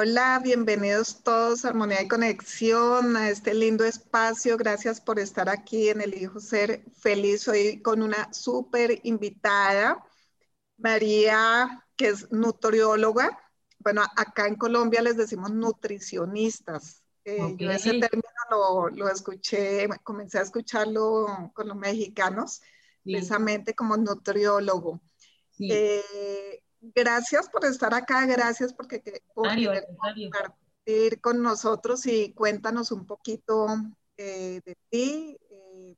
Hola, bienvenidos todos a Armonía y Conexión, a este lindo espacio. Gracias por estar aquí en el Hijo Ser Feliz. Hoy con una súper invitada, María, que es nutrióloga. Bueno, acá en Colombia les decimos nutricionistas. Eh, yo ese término lo, escuché, comencé a escucharlo con los mexicanos, precisamente como nutriólogo. Eh, gracias por estar acá, gracias porque por compartir con nosotros y cuéntanos un poquito eh, de ti, eh,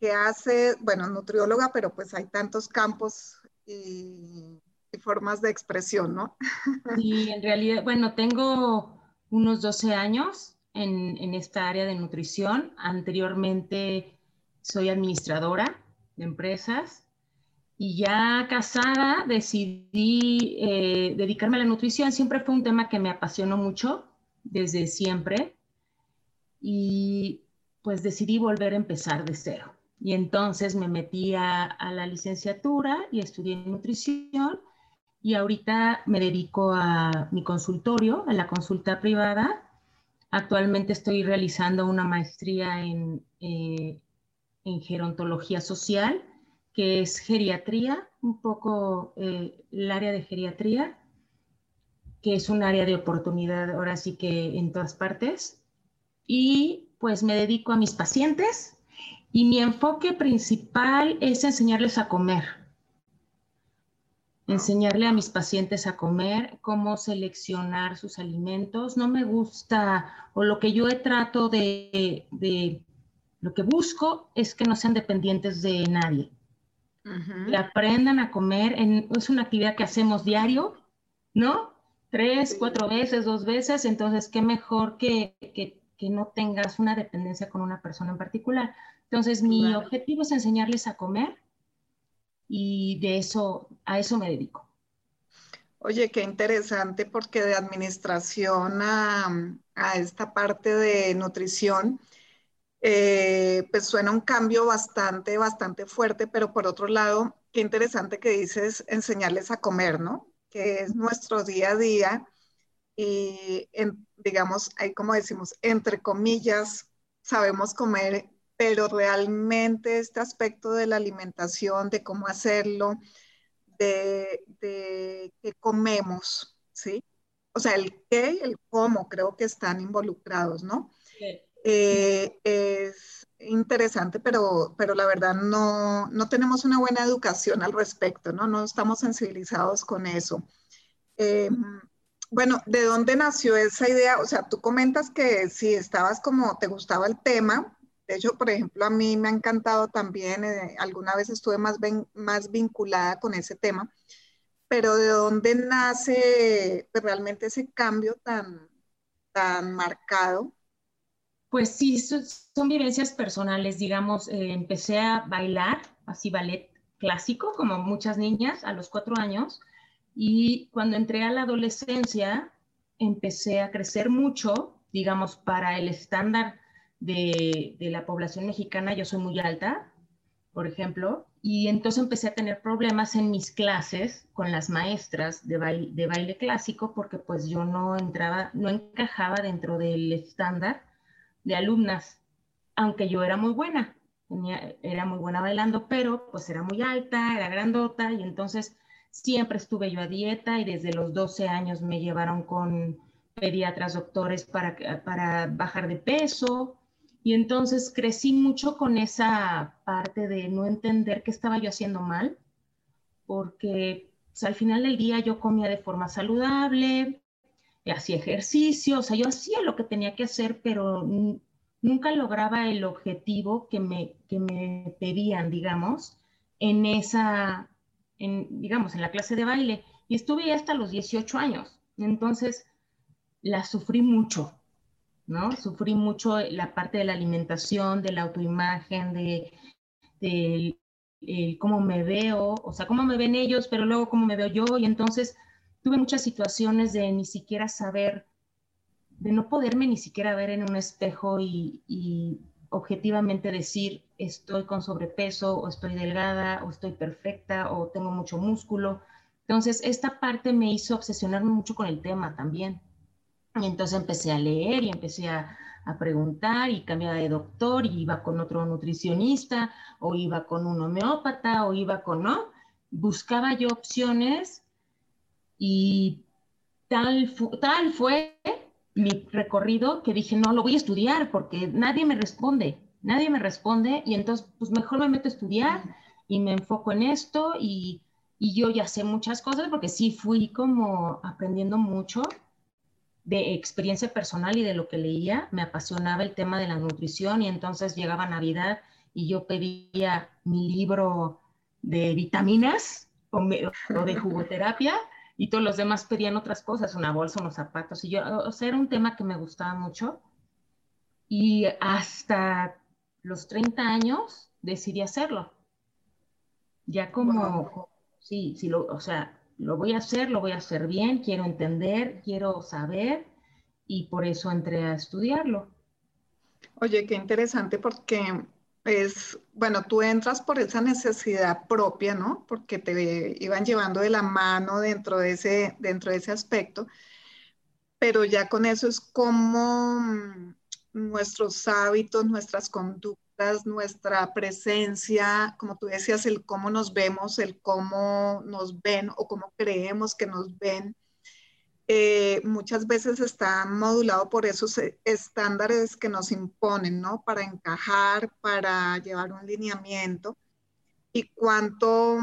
qué hace, bueno, nutrióloga, pero pues hay tantos campos y, formas de expresión, ¿no? Sí, en realidad, bueno, tengo unos 12 años en, en esta área de nutrición. Anteriormente soy administradora de empresas y ya casada decidí eh, dedicarme a la nutrición. Siempre fue un tema que me apasionó mucho desde siempre y pues decidí volver a empezar de cero. Y entonces me metí a, la licenciatura y estudié nutrición y ahorita me dedico a mi consultorio, a la consulta privada. Actualmente estoy realizando una maestría en, eh, en gerontología social que es geriatría, un poco eh, el área de geriatría, que es un área de oportunidad ahora sí que en todas partes. Y pues me dedico a mis pacientes y mi enfoque principal es enseñarles a comer. Enseñarle a mis pacientes a comer, cómo seleccionar sus alimentos. No me gusta, o lo que yo he trato de, de lo que busco es que no sean dependientes de nadie que aprendan a comer. es una actividad que hacemos diario, ¿no? Tres, cuatro veces, dos veces, entonces qué mejor que, que, que, no tengas una dependencia con una persona en particular. Entonces mi objetivo es enseñarles a comer y de eso, a eso me dedico. Oye, qué interesante porque de administración a, a esta parte de nutrición, eh, pues suena un cambio bastante, bastante fuerte, pero por otro lado, qué interesante que dices enseñarles a comer, ¿no? Que es nuestro día a día y digamos, ahí como decimos, entre comillas, sabemos comer, pero realmente este aspecto de la alimentación, de cómo hacerlo, de, de qué comemos, ¿sí? O sea, el qué y el cómo creo que están involucrados, ¿no? Sí. Eh, es interesante, pero, pero la verdad no, no, tenemos una buena educación al respecto, ¿no? No estamos sensibilizados con eso. Eh, bueno, ¿de dónde nació esa idea? O sea, tú comentas que si estabas como, te gustaba el tema, de hecho, por ejemplo, a mí me ha encantado también, eh, alguna vez estuve más, más vinculada con ese tema, pero ¿de dónde nace realmente ese cambio tan, tan marcado pues sí, son, vivencias personales, digamos, eh, empecé a bailar, así ballet clásico, como muchas niñas, a los cuatro años, y cuando entré a la adolescencia, empecé a crecer mucho, digamos, para el estándar de, la población mexicana, yo soy muy alta, por ejemplo, y entonces empecé a tener problemas en mis clases con las maestras de baile, de baile clásico porque pues yo no entraba, no encajaba dentro del estándar de alumnas, aunque yo era muy buena, era muy buena bailando, pero pues era muy alta, era grandota y entonces siempre estuve yo a dieta y desde los 12 años me llevaron con pediatras, doctores para, para bajar de peso Y entonces crecí mucho con esa parte de no entender qué estaba yo haciendo mal, porque pues, al final del día yo comía de forma saludable, hacía ejercicio, o sea, yo hacía lo que tenía que hacer, pero nunca lograba el objetivo que me, que me pedían, digamos, en esa, en, digamos, en la clase de baile. Y estuve hasta los 18 años. Entonces, la sufrí mucho, ¿no? Sufrí mucho la parte de la alimentación, de la autoimagen, de, de, cómo me veo, o sea, cómo me ven ellos, pero luego cómo me veo yo. Y entonces tuve muchas situaciones de ni siquiera saber, de no poderme ni siquiera ver en un espejo y, y objetivamente decir estoy con sobrepeso o estoy delgada o estoy perfecta o tengo mucho músculo. Entonces, esta parte me hizo obsesionarme mucho con el tema también. Y entonces empecé a leer y empecé a, preguntar y cambiaba de doctor y iba con otro nutricionista o iba con un homeópata o iba con, ¿no? Buscaba yo opciones y tal, tal fue mi recorrido que dije, no, lo voy a estudiar porque nadie me responde, nadie me responde y entonces pues mejor me meto a estudiar y me enfoco en esto y, y yo ya sé muchas cosas porque sí fui como aprendiendo mucho de experiencia personal y de lo que leía, me apasionaba el tema de la nutrición y entonces llegaba Navidad y yo pedía mi libro de vitaminas o, de jugoterapia y todos los demás pedían otras cosas, una bolsa, unos zapatos y yo, o sea, era un tema que me gustaba mucho y hasta los 30 años decidí hacerlo. Ya como, sí, sí, lo, o sea, lo voy a hacer, lo voy a hacer bien, quiero entender, quiero saber y por eso entré a estudiarlo. Oye, qué interesante porque es, bueno, tú entras por esa necesidad propia, ¿no? Porque te iban llevando de la mano dentro de ese, dentro de ese aspecto, pero ya con eso es como mm, nuestros hábitos, nuestras conductas nuestra presencia, como tú decías, el cómo nos vemos, el cómo nos ven o cómo creemos que nos ven, eh, muchas veces está modulado por esos e, estándares que nos imponen, ¿no? Para encajar, para llevar un lineamiento. Y cuánto,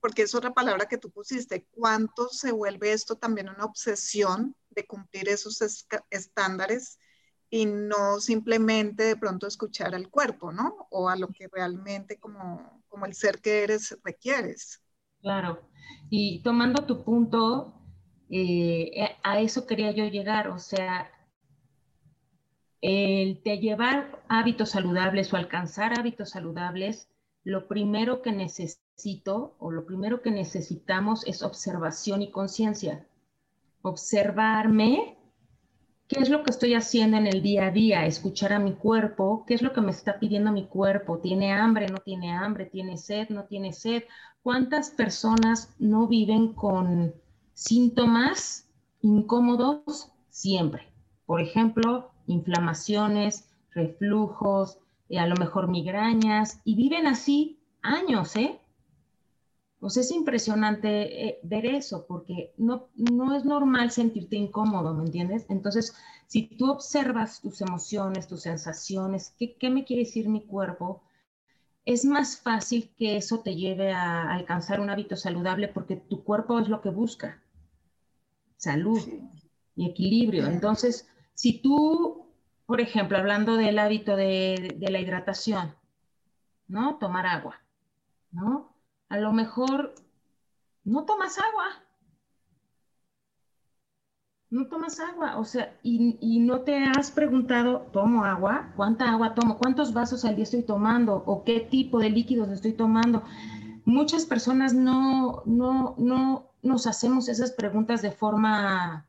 porque es otra palabra que tú pusiste, cuánto se vuelve esto también una obsesión de cumplir esos estándares y no simplemente de pronto escuchar al cuerpo, ¿no? O a lo que realmente como, como el ser que eres requieres. Claro. Y tomando tu punto, eh, eh, a eso quería yo llegar, o sea, el de llevar hábitos saludables o alcanzar hábitos saludables, lo primero que necesito o lo primero que necesitamos es observación y conciencia. Observarme qué es lo que estoy haciendo en el día a día, escuchar a mi cuerpo, qué es lo que me está pidiendo mi cuerpo, tiene hambre, no tiene hambre, tiene sed, no tiene sed. ¿Cuántas personas no viven con síntomas incómodos siempre? Por ejemplo, inflamaciones, reflujos, eh, a lo mejor migrañas, y viven así años, ¿eh? Pues es impresionante eh, ver eso, porque no, no es normal sentirte incómodo, ¿me entiendes? Entonces, si tú observas tus emociones, tus sensaciones, ¿qué, qué me quiere decir mi cuerpo? Es más fácil que eso te lleve a alcanzar un hábito saludable porque tu cuerpo es lo que busca. Salud y equilibrio. Entonces, si tú, por ejemplo, hablando del hábito de, de la hidratación, ¿no? Tomar agua, ¿no? a lo mejor no tomas agua. No tomas agua, o sea, y, no te has preguntado, ¿tomo agua? ¿Cuánta agua tomo? ¿Cuántos vasos al día estoy tomando? ¿O qué tipo de líquidos estoy tomando? Muchas personas no, no, no nos hacemos esas preguntas de forma,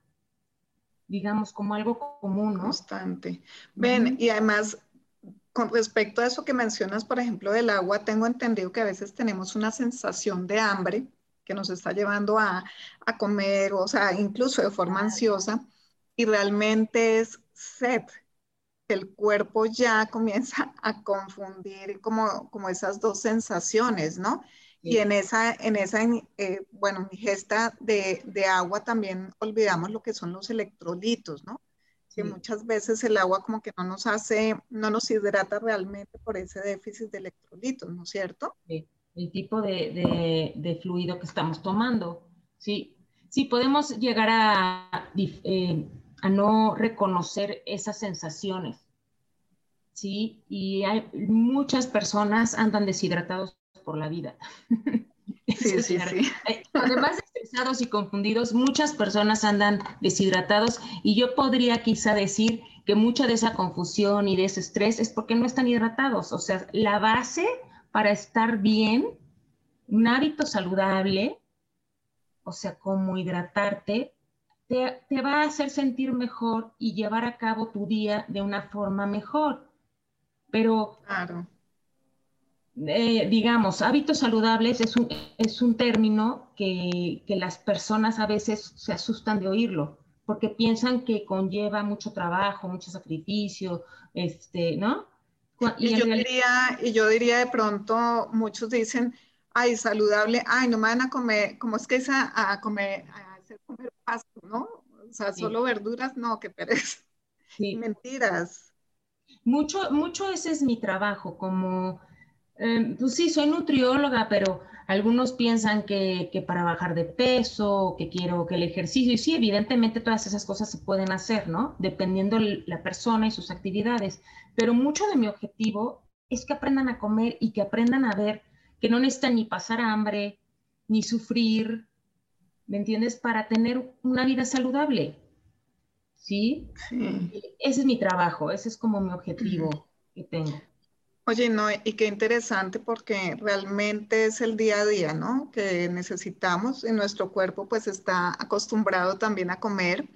digamos, como algo común, ¿no? Constante. Ven, y además con respecto a eso que mencionas, por ejemplo, del agua, tengo entendido que a veces tenemos una sensación de hambre que nos está llevando a, comer, o sea, incluso de forma ansiosa, y realmente es sed. El cuerpo ya comienza a confundir como, como esas dos sensaciones, ¿no? Y en esa, en esa eh, bueno, ingesta de, de agua también olvidamos lo que son los electrolitos, ¿no? que muchas veces el agua como que no nos hace, no nos hidrata realmente por ese déficit de electrolitos, ¿no es cierto? Sí, el tipo de, fluido que estamos tomando. Sí, sí, podemos llegar a, eh, a no reconocer esas sensaciones. Sí, y hay muchas personas andan deshidratados por la vida. Sí, sí, sí. Además de estresados y confundidos, muchas personas andan deshidratados y yo podría quizá decir que mucha de esa confusión y de ese estrés es porque no están hidratados. O sea, la base para estar bien, un hábito saludable, o sea, como hidratarte, te, te va a hacer sentir mejor y llevar a cabo tu día de una forma mejor. Pero claro eh, digamos, hábitos saludables es un, es un término que, que, las personas a veces se asustan de oírlo, porque piensan que conlleva mucho trabajo, mucho sacrificio, este, ¿no? Y, yo, diría, y yo diría de pronto, muchos dicen, ay, saludable, ay, no me van a comer, ¿cómo es que es a, comer, a hacer comer pasto, no? O sea, solo verduras, no, qué pereza. Mentiras. Mucho, mucho ese es mi trabajo, como Em, pues sí, soy nutrióloga, pero algunos piensan que, para bajar de peso, que quiero que el ejercicio, y sí, evidentemente todas esas cosas se pueden hacer, ¿no? Dependiendo la persona y sus actividades. Pero mucho de mi objetivo es que aprendan a comer y que aprendan a ver que no necesitan ni pasar hambre, ni sufrir, ¿me entiendes? Para tener una vida saludable. ¿Sí? sí. Ese es mi trabajo, ese es como mi objetivo que tengo. Oye, no, y qué interesante porque realmente es el día a día, ¿no? Que necesitamos y nuestro cuerpo pues está acostumbrado también a comer.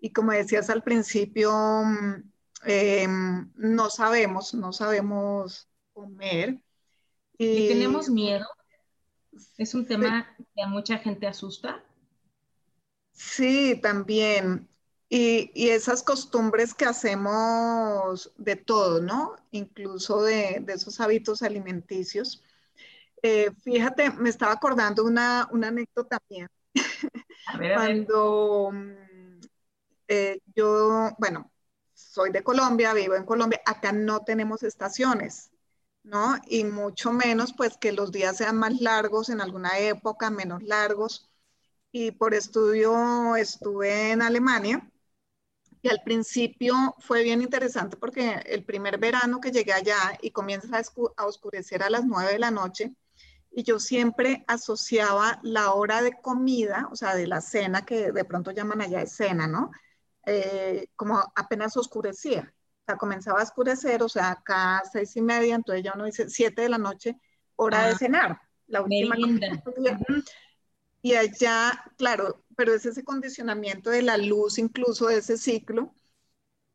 Y como decías al principio, mm, em, no sabemos, no sabemos comer. Y, tenemos miedo. Es un tema que a mucha gente asusta. Sí, también. Y, esas costumbres que hacemos de todo, ¿no? Incluso de, esos hábitos alimenticios. Eh, fíjate, me estaba acordando una, una anécdota también. Cuando mm, eh, yo, bueno, soy de Colombia, vivo en Colombia, acá no tenemos estaciones, ¿no? Y mucho menos pues que los días sean más largos en alguna época, menos largos. Y por estudio estuve en Alemania y al principio fue bien interesante porque el primer verano que llegué allá y comienza a, oscurecer a las nueve de la noche, y yo siempre asociaba la hora de comida, o sea, de la cena, que de pronto llaman allá de cena, ¿no? Eh, como apenas oscurecía. O sea, comenzaba a oscurecer, o sea, acá seis y media, entonces ya uno dice siete de la noche, hora de ah, cenar. La última y allá, claro, pero es ese condicionamiento de la luz, incluso de ese ciclo,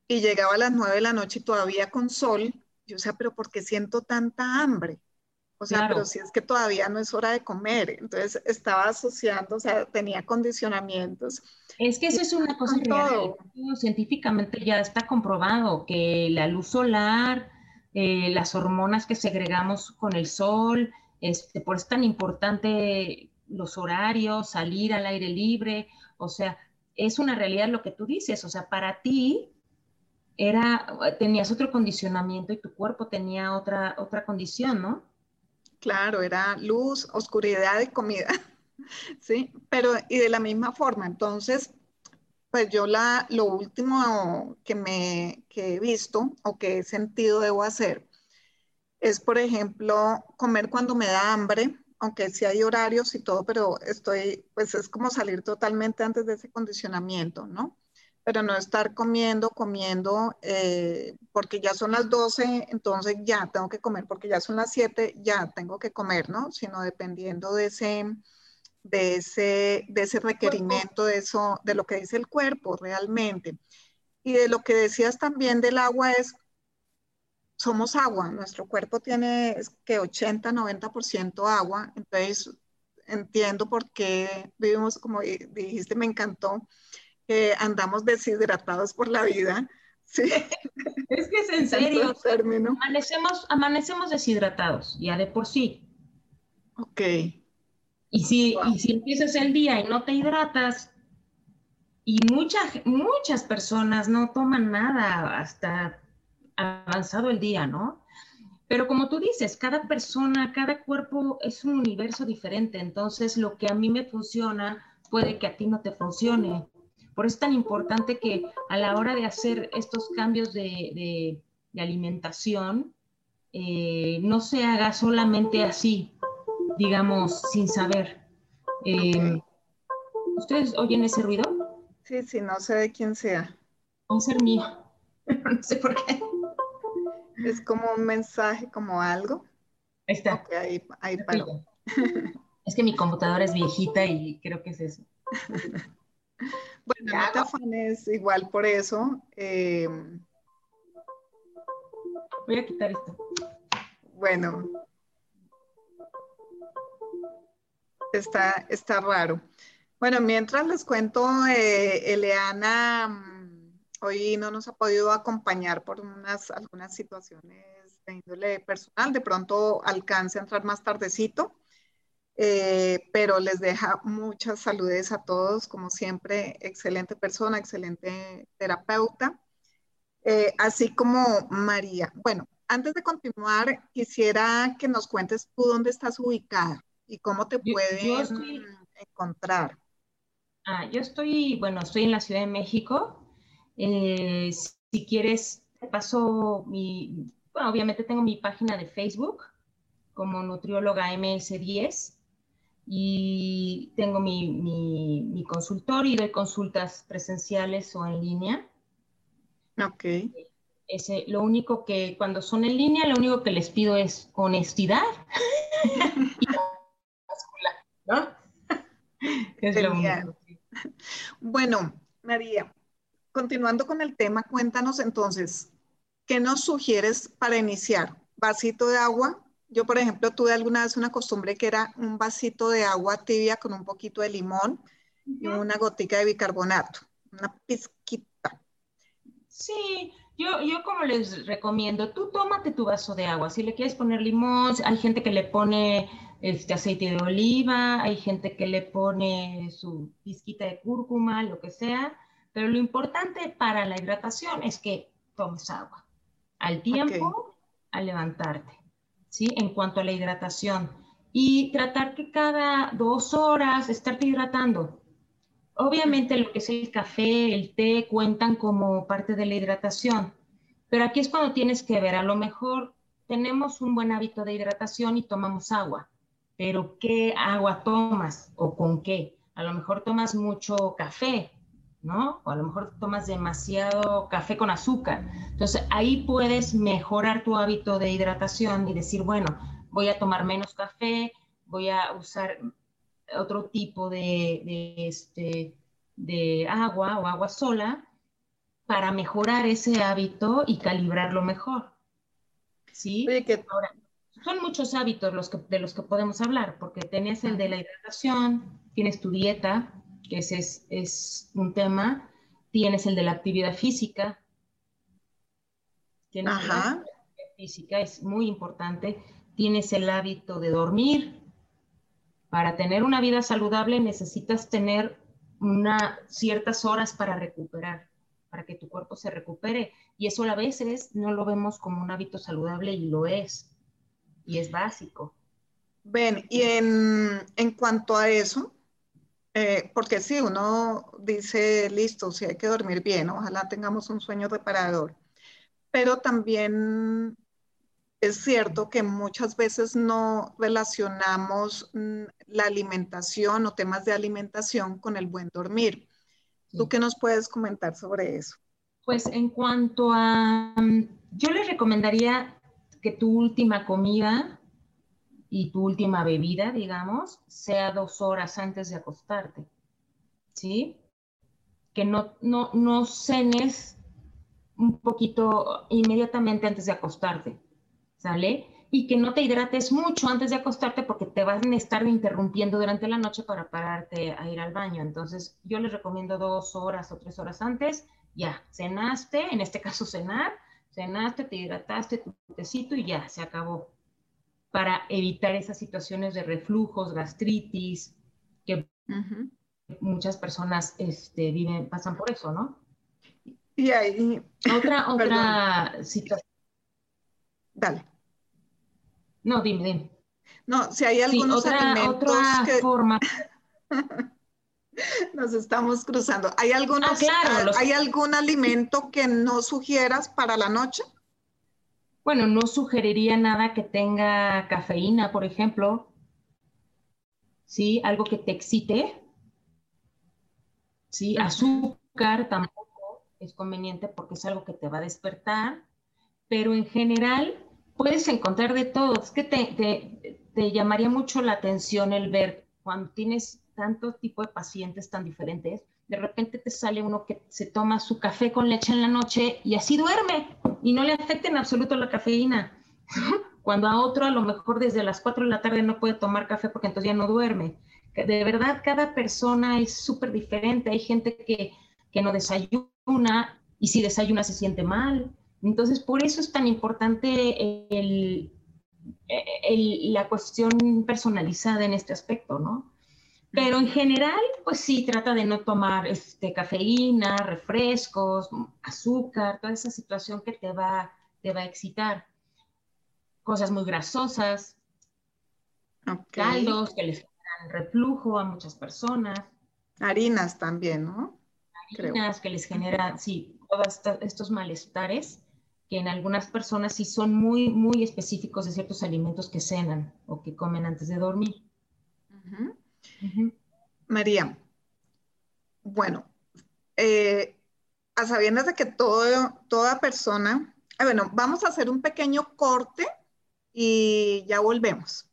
y llegaba a las nueve de la noche y todavía con sol, yo decía, pero ¿por qué siento tanta hambre? O sea, pero si es que todavía no es hora de comer. Entonces estaba asociando, o sea, tenía condicionamientos. Es que eso es una cosa real. Científicamente ya está comprobado que la luz solar, eh, las hormonas que segregamos con el sol, este, por eso es tan importante los horarios, salir al aire libre, o sea, es una realidad lo que tú dices, o sea, para ti era, tenías otro condicionamiento y tu cuerpo tenía otra, otra condición, ¿no? Claro, era luz, oscuridad y comida, ¿sí? Pero, y de la misma forma, entonces, pues yo la, lo último que me que he visto o que he sentido debo hacer es, por ejemplo, comer cuando me da hambre, aunque sí hay horarios y todo, pero estoy, pues es como salir totalmente antes de ese condicionamiento, ¿no? Pero no estar comiendo, comiendo, eh, porque ya son las 12, entonces ya tengo que comer, porque ya son las 7, ya tengo que comer, ¿no? Sino dependiendo de ese, de ese, de ese requerimiento, de eso, de lo que dice el cuerpo realmente. Y de lo que decías también del agua es somos agua, nuestro cuerpo tiene que 80, 90% agua, entonces entiendo por qué vivimos, como dijiste, me encantó, que andamos deshidratados por la vida. Sí. Es que es en serio. Amanecemos, amanecemos deshidratados, ya de por sí. Ok. Y si, y si empiezas el día y no te hidratas, Y muchas, muchas personas no toman nada hasta avanzado el día, ¿no? Pero como tú dices, cada persona, cada cuerpo es un universo diferente, entonces lo que a mí me funciona puede que a ti no te funcione. Por eso es tan importante que a la hora de hacer estos cambios de, alimentación, eh, no se haga solamente así, digamos, sin saber. Eh, ¿Ustedes oyen ese ruido? Sí, sí, no sé de quién sea. Va a ser mío, no sé por qué. Es como un mensaje, como algo. Ahí está. ahí, ahí Es que mi computadora es viejita y creo que es eso. bueno, no te afanes igual por eso. Eh, Voy a quitar esto. Bueno. Está, está raro. Bueno, mientras les cuento, eh, Eleana mm, hoy no nos ha podido acompañar por unas, algunas situaciones de índole personal. De pronto alcance a entrar más tardecito. Eh, pero les deja muchas saludes a todos, como siempre, excelente persona, excelente terapeuta, eh, así como María. Bueno, antes de continuar, quisiera que nos cuentes tú dónde estás ubicada y cómo te pueden encontrar. Ah, yo estoy, bueno, estoy en la Ciudad de México. Eh, si quieres, te paso mi, bueno, obviamente tengo mi página de Facebook como nutrióloga MS10 y tengo mi, mi, consultorio y doy consultas presenciales o en línea. Ok. Ese, lo único que cuando son en línea, lo único que les pido es honestidad. ¿no? es lo Bueno, María, continuando con el tema, cuéntanos entonces, ¿qué nos sugieres para iniciar? ¿Vasito de agua? Yo, por ejemplo, tuve alguna vez una costumbre que era un vasito de agua tibia con un poquito de limón y una gotica de bicarbonato, una pizquita. Sí, yo, yo como les recomiendo, tú tómate tu vaso de agua. Si le quieres poner limón, hay gente que le pone este aceite de oliva, hay gente que le pone su pizquita de cúrcuma, lo que sea. Pero lo importante para la hidratación es que tomes agua al tiempo, al levantarte. ¿sí? En cuanto a la hidratación. Y tratar que cada dos horas estarte hidratando. Obviamente lo que es el café, el té cuentan como parte de la hidratación, pero aquí es cuando tienes que ver, a lo mejor tenemos un buen hábito de hidratación y tomamos agua, pero ¿qué agua tomas o con qué? A lo mejor tomas mucho café, ¿no? O a lo mejor tomas demasiado café con azúcar. Entonces ahí puedes mejorar tu hábito de hidratación y decir, bueno, voy a tomar menos café, voy a usar otro tipo de, este, de agua o agua sola para mejorar ese hábito y calibrarlo mejor. ¿Sí? Ahora, son muchos hábitos los que, de los que podemos hablar, porque tenés el de la hidratación, tienes tu dieta, que ese es, un tema. Tienes el de la actividad física. Tienes Ajá. la actividad física, es muy importante. Tienes el hábito de dormir. Para tener una vida saludable necesitas tener una, ciertas horas para recuperar, para que tu cuerpo se recupere. Y eso a veces no lo vemos como un hábito saludable y lo es. Y es básico. Ven, y en, en cuanto a eso, eh, porque si uno dice, listo, si hay que dormir bien, ojalá tengamos un sueño reparador, pero también es cierto que muchas veces no relacionamos mm, la alimentación o temas de alimentación con el buen dormir. ¿Tú qué nos puedes comentar sobre eso? Pues en cuanto a, mm, yo les recomendaría que tu última comida y tu última bebida, digamos, sea dos horas antes de acostarte. ¿Sí? Que no, no, no cenes un poquito inmediatamente antes de acostarte. ¿Sale? Y que no te hidrates mucho antes de acostarte porque te van a estar interrumpiendo durante la noche para pararte a ir al baño. Entonces, yo les recomiendo dos horas o tres horas antes. Ya, cenaste, en este caso cenar, cenaste, te hidrataste tu tecito y ya, se acabó para evitar esas situaciones de reflujos, gastritis, que muchas personas este, viven, pasan por eso, ¿no? Y ahí... Otra, otra situación. Dale. No, dime, dime. No, si hay algunos otra, alimentos otra que... forma. Nos estamos cruzando. ¿Hay, algunos, Ah, claro, los- ¿Hay algún alimento que no sugieras para la noche? Bueno, no sugeriría nada que tenga cafeína, por ejemplo. Sí, algo que te excite. Sí, azúcar tampoco es conveniente porque es algo que te va a despertar. Pero en general puedes encontrar de todo. Es que te, te- te llamaría mucho la atención el ver cuando tienes tanto tipo de pacientes tan diferentes. De repente te sale uno que se toma su café con leche en la noche y así duerme y no le afecta en absoluto la cafeína. Cuando a otro a lo mejor desde las 4 de la tarde no puede tomar café porque entonces ya no duerme. De verdad, cada persona es súper diferente. Hay gente que, que no desayuna y si desayuna se siente mal. Entonces, por eso es tan importante la cuestión personalizada en este aspecto, ¿no? Pero en general, pues sí, trata de no tomar este, cafeína, refrescos, azúcar, toda esa situación que te va, te va a excitar. Cosas muy grasosas, Ok. caldos que les generan reflujo a muchas personas, Harinas también, ¿no? Creo. harinas que les generan, sí, todos estos malestares que en algunas personas sí son muy, muy específicos de ciertos alimentos que cenan o que comen antes de dormir. María, bueno, eh, a sabiendas de que todo, toda persona, ah, bueno, vamos a hacer un pequeño corte y ya volvemos.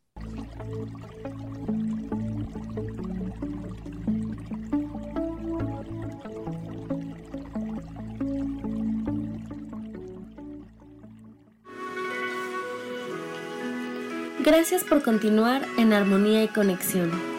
Gracias por continuar en armonía y conexión.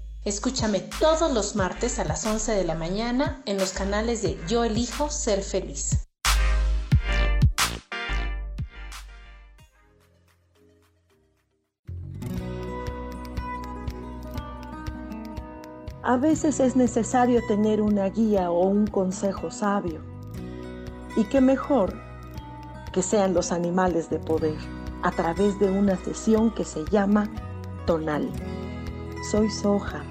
Escúchame todos los martes a las 11 de la mañana en los canales de Yo elijo ser feliz. A veces es necesario tener una guía o un consejo sabio. Y qué mejor que sean los animales de poder a través de una sesión que se llama Tonal. Soy Soja.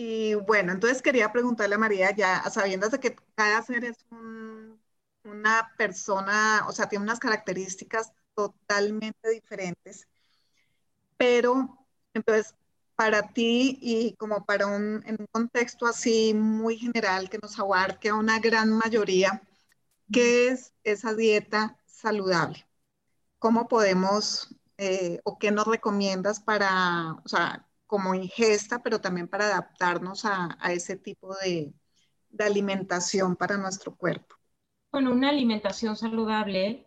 Y bueno, entonces quería preguntarle a María, ya a sabiendas de que cada ser es un- una persona, o sea, tiene unas características totalmente diferentes, pero entonces para ti y como para un, en un contexto así muy general que nos abarque a una gran mayoría, ¿qué es esa dieta saludable? ¿Cómo podemos eh, o qué nos recomiendas para, o sea, como ingesta, pero también para adaptarnos a, ese tipo de, de alimentación para nuestro cuerpo? Bueno, una alimentación saludable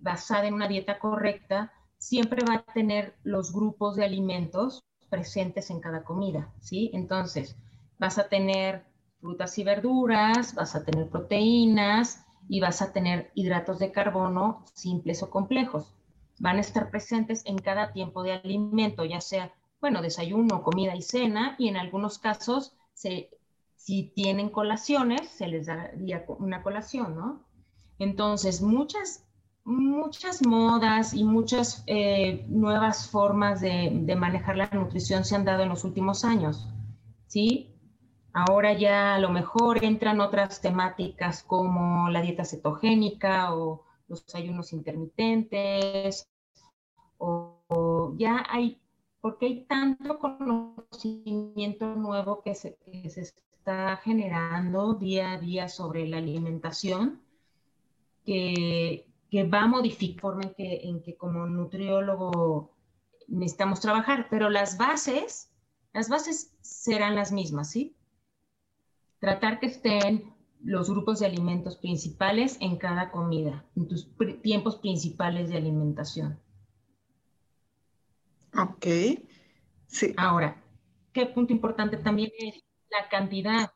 basada en una dieta correcta, siempre va a tener los grupos de alimentos presentes en cada comida, ¿sí? Entonces, vas a tener frutas y verduras, vas a tener proteínas y vas a tener hidratos de carbono simples o complejos. Van a estar presentes en cada tiempo de alimento, ya sea, bueno, desayuno, comida y cena, y en algunos casos, si tienen colaciones, se les daría una colación, ¿no? Entonces, muchas, muchas modas y muchas eh, nuevas formas de, de manejar la nutrición se han dado en los últimos años, ¿sí? Ahora ya a lo mejor entran otras temáticas como la dieta cetogénica o los ayunos intermitentes, o, ya hay, porque hay tanto conocimiento nuevo que se, está generando día a día sobre la alimentación, que, va a modificar la forma en que, en que como nutriólogo necesitamos trabajar, pero las bases, las bases serán las mismas, ¿sí? Tratar que estén los grupos de alimentos principales en cada comida, en tus tiempos principales de alimentación. Ok. Sí. Ahora, ¿qué punto importante también es la cantidad?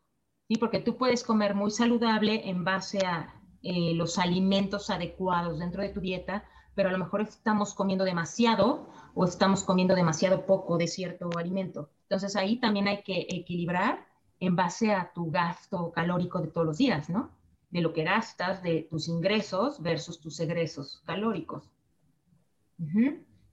¿sí? Porque tú puedes comer muy saludable en base a eh, los alimentos adecuados dentro de tu dieta, pero a lo mejor estamos comiendo demasiado o estamos comiendo demasiado poco de cierto alimento. Entonces ahí también hay que equilibrar en base a tu gasto calórico de todos los días, ¿no? De lo que gastas, de tus ingresos versus tus egresos calóricos.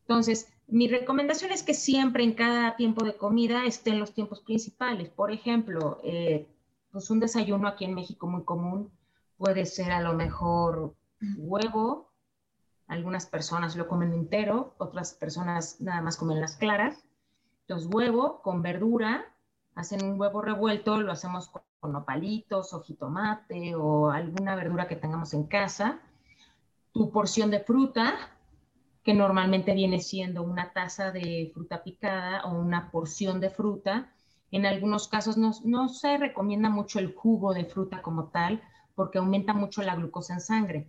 Entonces, mi recomendación es que siempre en cada tiempo de comida estén los tiempos principales. Por ejemplo, eh, pues un desayuno aquí en México muy común puede ser a lo mejor huevo, algunas personas lo comen entero, otras personas nada más comen las claras. Entonces, huevo con verdura, hacen un huevo revuelto, lo hacemos con, nopalitos o jitomate o alguna verdura que tengamos en casa. Tu porción de fruta, que normalmente viene siendo una taza de fruta picada o una porción de fruta. En algunos casos no, no se recomienda mucho el jugo de fruta como tal porque aumenta mucho la glucosa en sangre.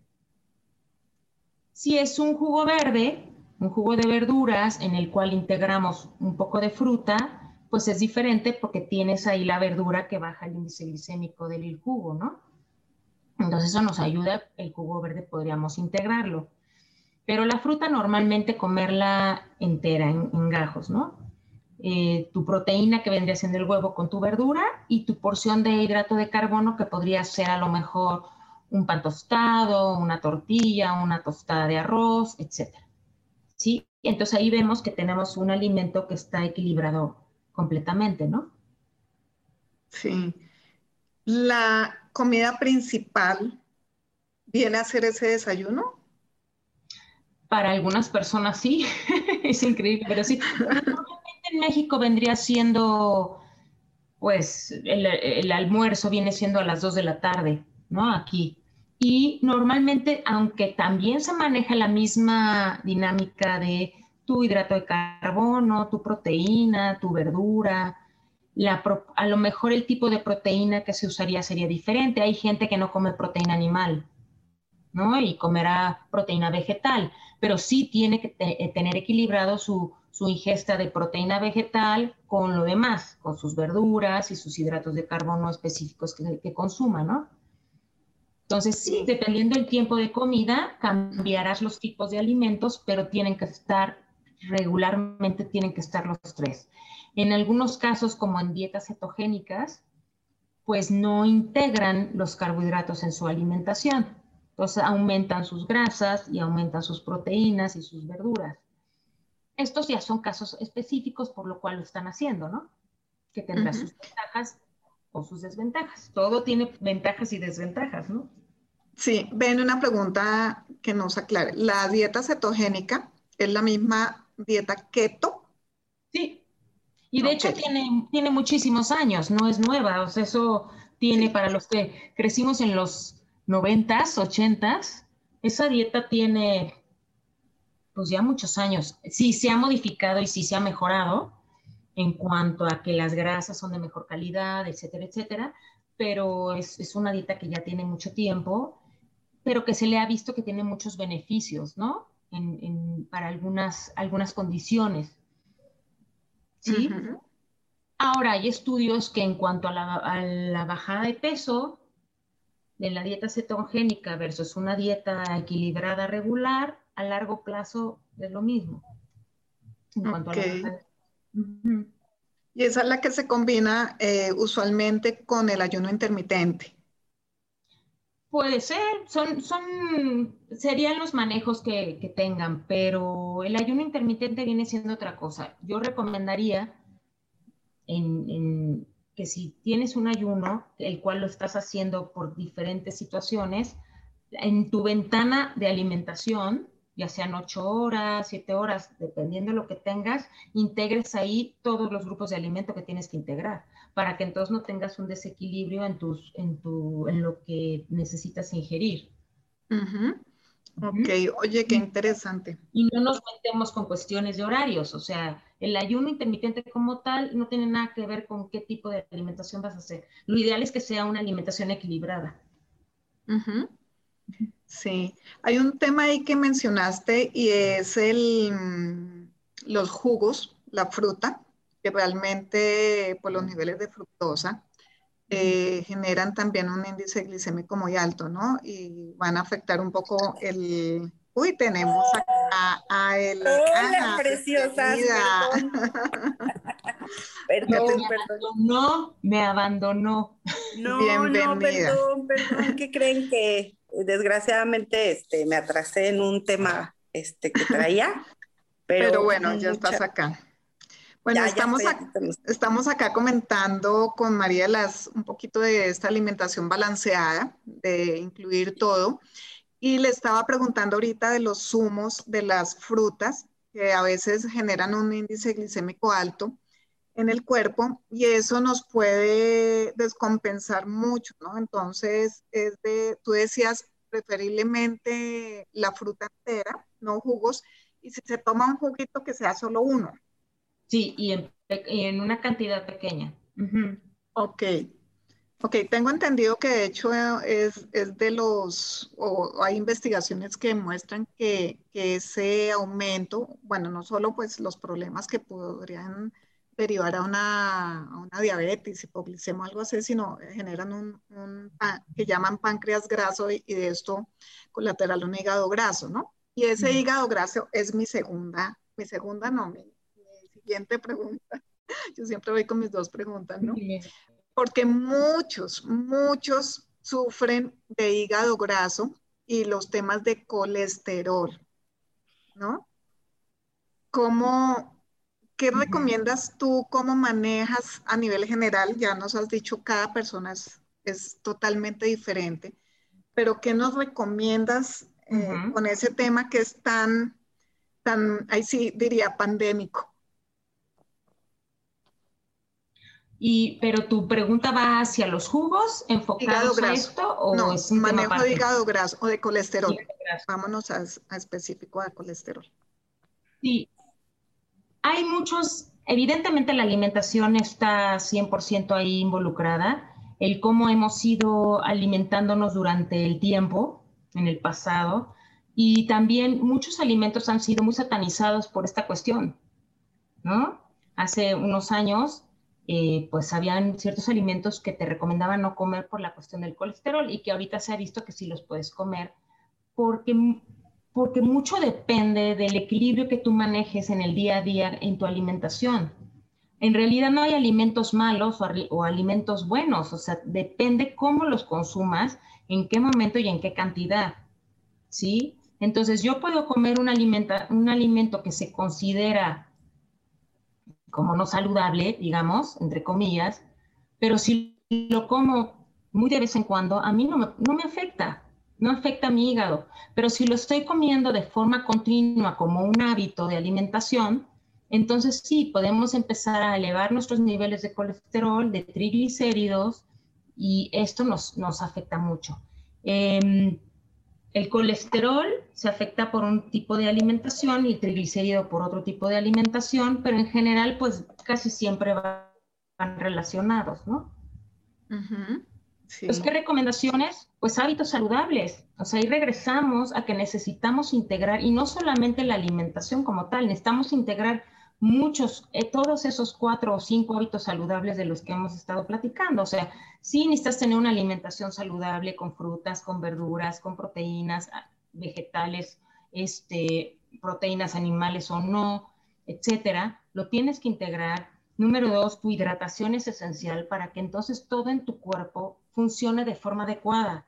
Si es un jugo verde, un jugo de verduras en el cual integramos un poco de fruta, pues es diferente porque tienes ahí la verdura que baja el índice glicémico del jugo, ¿no? Entonces eso nos ayuda, el jugo verde podríamos integrarlo. Pero la fruta normalmente comerla entera, en, gajos, ¿no? Eh, tu proteína que vendría siendo el huevo con tu verdura y tu porción de hidrato de carbono que podría ser a lo mejor un pan tostado, una tortilla, una tostada de arroz, etc. ¿Sí? Entonces ahí vemos que tenemos un alimento que está equilibrado completamente, ¿no? Sí. La comida principal viene a ser ese desayuno. Para algunas personas sí, es increíble, pero sí. Normalmente en México vendría siendo, pues, el, el, almuerzo viene siendo a las 2 de la tarde, ¿no? Aquí. Y normalmente, aunque también se maneja la misma dinámica de tu hidrato de carbono, tu proteína, tu verdura. a lo mejor el tipo de proteína que se usaría sería diferente. Hay gente que no come proteína animal, ¿no? Y comerá proteína vegetal, pero sí tiene que eh, tener equilibrado su, ingesta de proteína vegetal con lo demás, con sus verduras y sus hidratos de carbono específicos que, que consuma, ¿no? Entonces, sí, dependiendo del tiempo de comida, cambiarás los tipos de alimentos, pero tienen que estar regularmente tienen que estar los tres. En algunos casos, como en dietas cetogénicas, pues no integran los carbohidratos en su alimentación. Entonces aumentan sus grasas y aumentan sus proteínas y sus verduras. Estos ya son casos específicos por lo cual lo están haciendo, ¿no? Que tendrá sus ventajas o sus desventajas. Todo tiene ventajas y desventajas, ¿no? Sí, ven una pregunta que nos aclare. ¿La dieta cetogénica es la misma dieta keto. Sí, y de hecho tiene, tiene muchísimos años, no es nueva, o sea, eso tiene para los que crecimos en los noventas, ochentas, esa dieta tiene pues ya muchos años. Sí se ha modificado y sí se ha mejorado en cuanto a que las grasas son de mejor calidad, etcétera, etcétera, pero es, es una dieta que ya tiene mucho tiempo pero que se le ha visto que tiene muchos beneficios, ¿no? para algunas, algunas condiciones. ¿Sí? Ahora, hay estudios que en cuanto a la, a la bajada de peso, de la dieta cetogénica versus una dieta equilibrada regular, a largo plazo es lo mismo. En cuanto a la Y esa es la que se combina eh, usualmente con el ayuno intermitente. Puede ser, son, son, serían los manejos que, que, tengan, pero el ayuno intermitente viene siendo otra cosa. Yo recomendaría en, en, que si tienes un ayuno, el cual lo estás haciendo por diferentes situaciones, en tu ventana de alimentación, ya sean ocho horas, siete horas, dependiendo de lo que tengas, integres ahí todos los grupos de alimento que tienes que integrar, para que entonces no tengas un desequilibrio en, tus, en, tu, en lo que necesitas ingerir. Ok, oye, qué interesante. Y no nos metemos con cuestiones de horarios, o sea, el ayuno intermitente como tal no tiene nada que ver con qué tipo de alimentación vas a hacer. Lo ideal es que sea una alimentación equilibrada. Sí, hay un tema ahí que mencionaste y es el, mm, los jugos, la fruta, que realmente por los niveles de fructosa eh, generan también un índice glicémico muy alto, ¿no? Y van a afectar un poco el... Uy, tenemos acá a el... Hola, preciosa. Perdón, me abandonó, me abandonó. No, Bienvenida. no, perdón, perdón, ¿qué creen que desgraciadamente este, me atrasé en un tema este, que traía? Pero, bueno, ya estás acá. Bueno, estamos, acá, estamos acá comentando con María las, un poquito de esta alimentación balanceada, de incluir todo. Y le estaba preguntando ahorita de los zumos de las frutas, que a veces generan un índice glicémico alto en el cuerpo y eso nos puede descompensar mucho, ¿no? Entonces, es de, tú decías preferiblemente la fruta entera, no jugos, y si se toma un juguito que sea solo uno. Sí, y en, una cantidad pequeña. Ok. Ok, tengo entendido que de hecho es, de los, o hay investigaciones que muestran que, ese aumento, bueno, no solo pues los problemas que podrían derivar a una, a una diabetes, hipoglicemia, algo así, sino generan un, que llaman páncreas graso y, de esto colateral un hígado graso, ¿no? Y ese hígado graso es mi segunda, mi segunda no, mi, siguiente pregunta. Yo siempre voy con mis dos preguntas, ¿no? Porque muchos, muchos sufren de hígado graso y los temas de colesterol, ¿no? ¿Cómo, ¿Qué recomiendas tú? ¿Cómo manejas a nivel general? Ya nos has dicho, cada persona es, totalmente diferente, pero ¿qué nos recomiendas eh, con ese tema que es tan, tan, ahí sí diría, pandémico? Y, pero tu pregunta va hacia los jugos enfocados a esto o no, es un manejo de hígado graso o de colesterol. Vámonos a, a, específico a colesterol. Sí, hay muchos, evidentemente la alimentación está 100% ahí involucrada, el cómo hemos ido alimentándonos durante el tiempo, en el pasado, y también muchos alimentos han sido muy satanizados por esta cuestión, ¿no? Hace unos años eh, pues habían ciertos alimentos que te recomendaban no comer por la cuestión del colesterol y que ahorita se ha visto que sí los puedes comer porque, porque mucho depende del equilibrio que tú manejes en el día a día en tu alimentación. En realidad no hay alimentos malos o, alimentos buenos, o sea, depende cómo los consumas, en qué momento y en qué cantidad, ¿sí? Entonces yo puedo comer un, alimenta, un alimento que se considera como no saludable, digamos, entre comillas, pero si lo como muy de vez en cuando, a mí no me, afecta, no afecta a mi hígado, pero si lo estoy comiendo de forma continua como un hábito de alimentación, entonces sí, podemos empezar a elevar nuestros niveles de colesterol, de triglicéridos, y esto nos, nos afecta mucho. Eh, el colesterol se afecta por un tipo de alimentación y el triglicérido por otro tipo de alimentación, pero en general, pues casi siempre van relacionados, ¿no? Pues, ¿qué recomendaciones? Pues hábitos saludables. O sea, ahí regresamos a que necesitamos integrar, y no solamente la alimentación como tal, necesitamos integrar muchos, eh, todos esos cuatro o cinco hábitos saludables de los que hemos estado platicando. O sea, sí necesitas tener una alimentación saludable con frutas, con verduras, con proteínas ah, vegetales, este, proteínas animales o no, etcétera. Lo tienes que integrar. Número dos, tu hidratación es esencial para que entonces todo en tu cuerpo funcione de forma adecuada.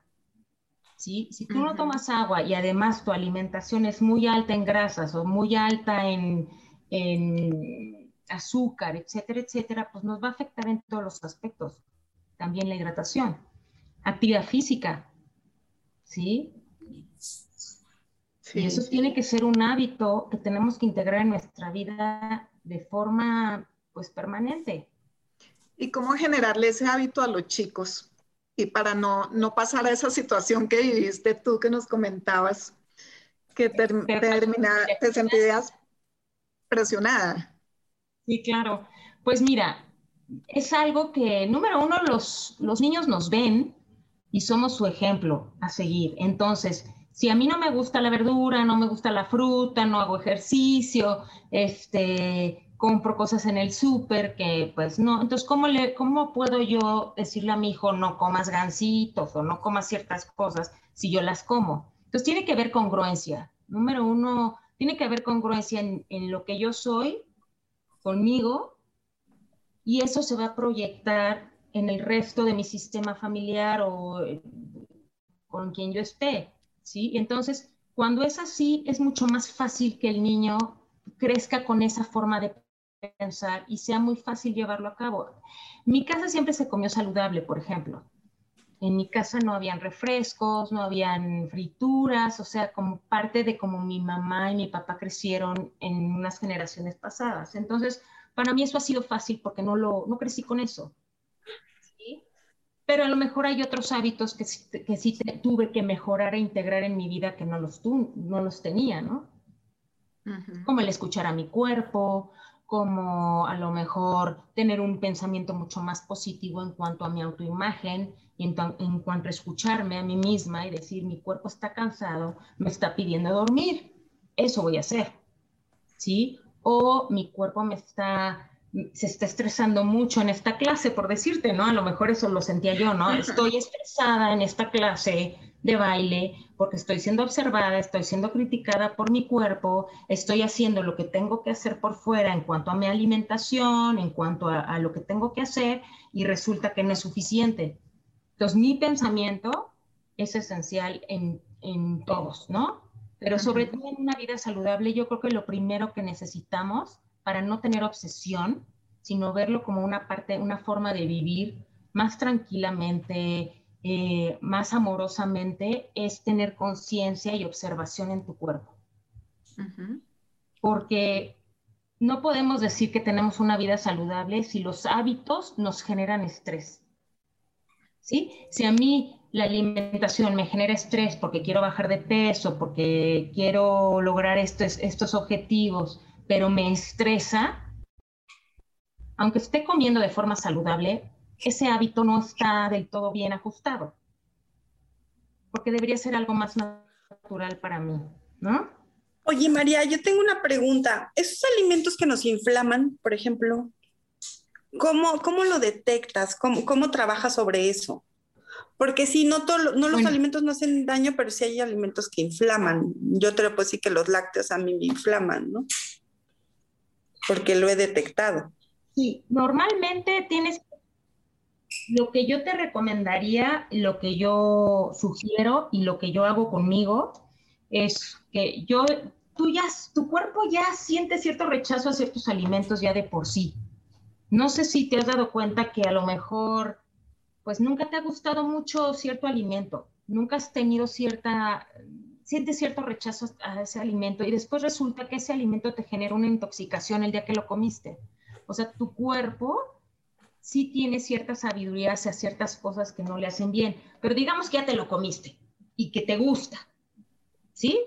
¿Sí? Si tú no tomas agua y además tu alimentación es muy alta en grasas o muy alta en, en azúcar, etcétera, etcétera, pues nos va a afectar en todos los aspectos. También la hidratación. Actividad física. ¿Sí? sí. Y eso tiene que ser un hábito que tenemos que integrar en nuestra vida de forma pues permanente. ¿Y cómo generarle ese hábito a los chicos? y para no, no pasar a esa situación que viviste tú que nos comentabas, que termina, te sentías presionada. Sí, claro. Pues mira, es algo que, número uno, los, los niños nos ven y somos su ejemplo a seguir. Entonces, si a mí no me gusta la verdura, no me gusta la fruta, no hago ejercicio, este, compro cosas en el súper que pues no, entonces ¿cómo, le, ¿cómo puedo yo decirle a mi hijo no comas gansitos o no comas ciertas cosas si yo las como? Entonces tiene que haber congruencia. Número uno, tiene que haber congruencia en, lo que yo soy conmigo y eso se va a proyectar en el resto de mi sistema familiar o eh, con quien yo esté, ¿sí? Entonces, cuando es así, es mucho más fácil que el niño crezca con esa forma de pensar y sea muy fácil llevarlo a cabo. Mi casa siempre se comió saludable, por ejemplo. En mi casa no habían refrescos, no habían frituras, o sea, como parte de cómo mi mamá y mi papá crecieron en unas generaciones pasadas. Entonces, para mí eso ha sido fácil porque no, lo, no crecí con eso. Pero a lo mejor hay otros hábitos que, que sí tuve que mejorar e integrar en mi vida que no los, no los tenía, ¿no? Como el escuchar a mi cuerpo, como a lo mejor tener un pensamiento mucho más positivo en cuanto a mi autoimagen y en, cuanto a escucharme a mí misma y decir, mi cuerpo está cansado, me está pidiendo dormir, eso voy a hacer, ¿sí? O mi cuerpo me está, se está estresando mucho en esta clase, por decirte, ¿no? A lo mejor eso lo sentía yo, ¿no? Estoy estresada en esta clase de baile porque estoy siendo observada, estoy siendo criticada por mi cuerpo, estoy haciendo lo que tengo que hacer por fuera en cuanto a mi alimentación, en cuanto a, lo que tengo que hacer y resulta que no es suficiente. Entonces, mi pensamiento es esencial en, en todos, ¿no? Pero sobre todo en una vida saludable, yo creo que lo primero que necesitamos para no tener obsesión, sino verlo como una parte, una forma de vivir más tranquilamente, eh, más amorosamente es tener conciencia y observación en tu cuerpo. Porque no podemos decir que tenemos una vida saludable si los hábitos nos generan estrés. ¿Sí? Si a mí la alimentación me genera estrés porque quiero bajar de peso, porque quiero lograr estos, estos objetivos, pero me estresa, aunque esté comiendo de forma saludable, ese hábito no está del todo bien ajustado, porque debería ser algo más natural para mí, ¿no? Oye, María, yo tengo una pregunta. Esos alimentos que nos inflaman, por ejemplo, ¿cómo, cómo lo detectas? ¿Cómo, ¿Cómo trabajas sobre eso? Porque si no, no los alimentos no hacen daño, pero sí hay alimentos que inflaman. Yo te lo puedo decir que los lácteos a mí me inflaman, ¿no? Porque lo he detectado. Sí, normalmente tienes lo que yo te recomendaría, lo que yo sugiero y lo que yo hago conmigo es que yo, tú ya, tu cuerpo ya siente cierto rechazo a ciertos alimentos ya de por sí. No sé si te has dado cuenta que a lo mejor, pues nunca te ha gustado mucho cierto alimento, nunca has tenido cierta, sientes cierto rechazo a ese alimento y después resulta que ese alimento te genera una intoxicación el día que lo comiste. O sea, tu cuerpo sí tiene cierta sabiduría hacia ciertas cosas que no le hacen bien, pero digamos que ya te lo comiste y que te gusta. ¿Sí?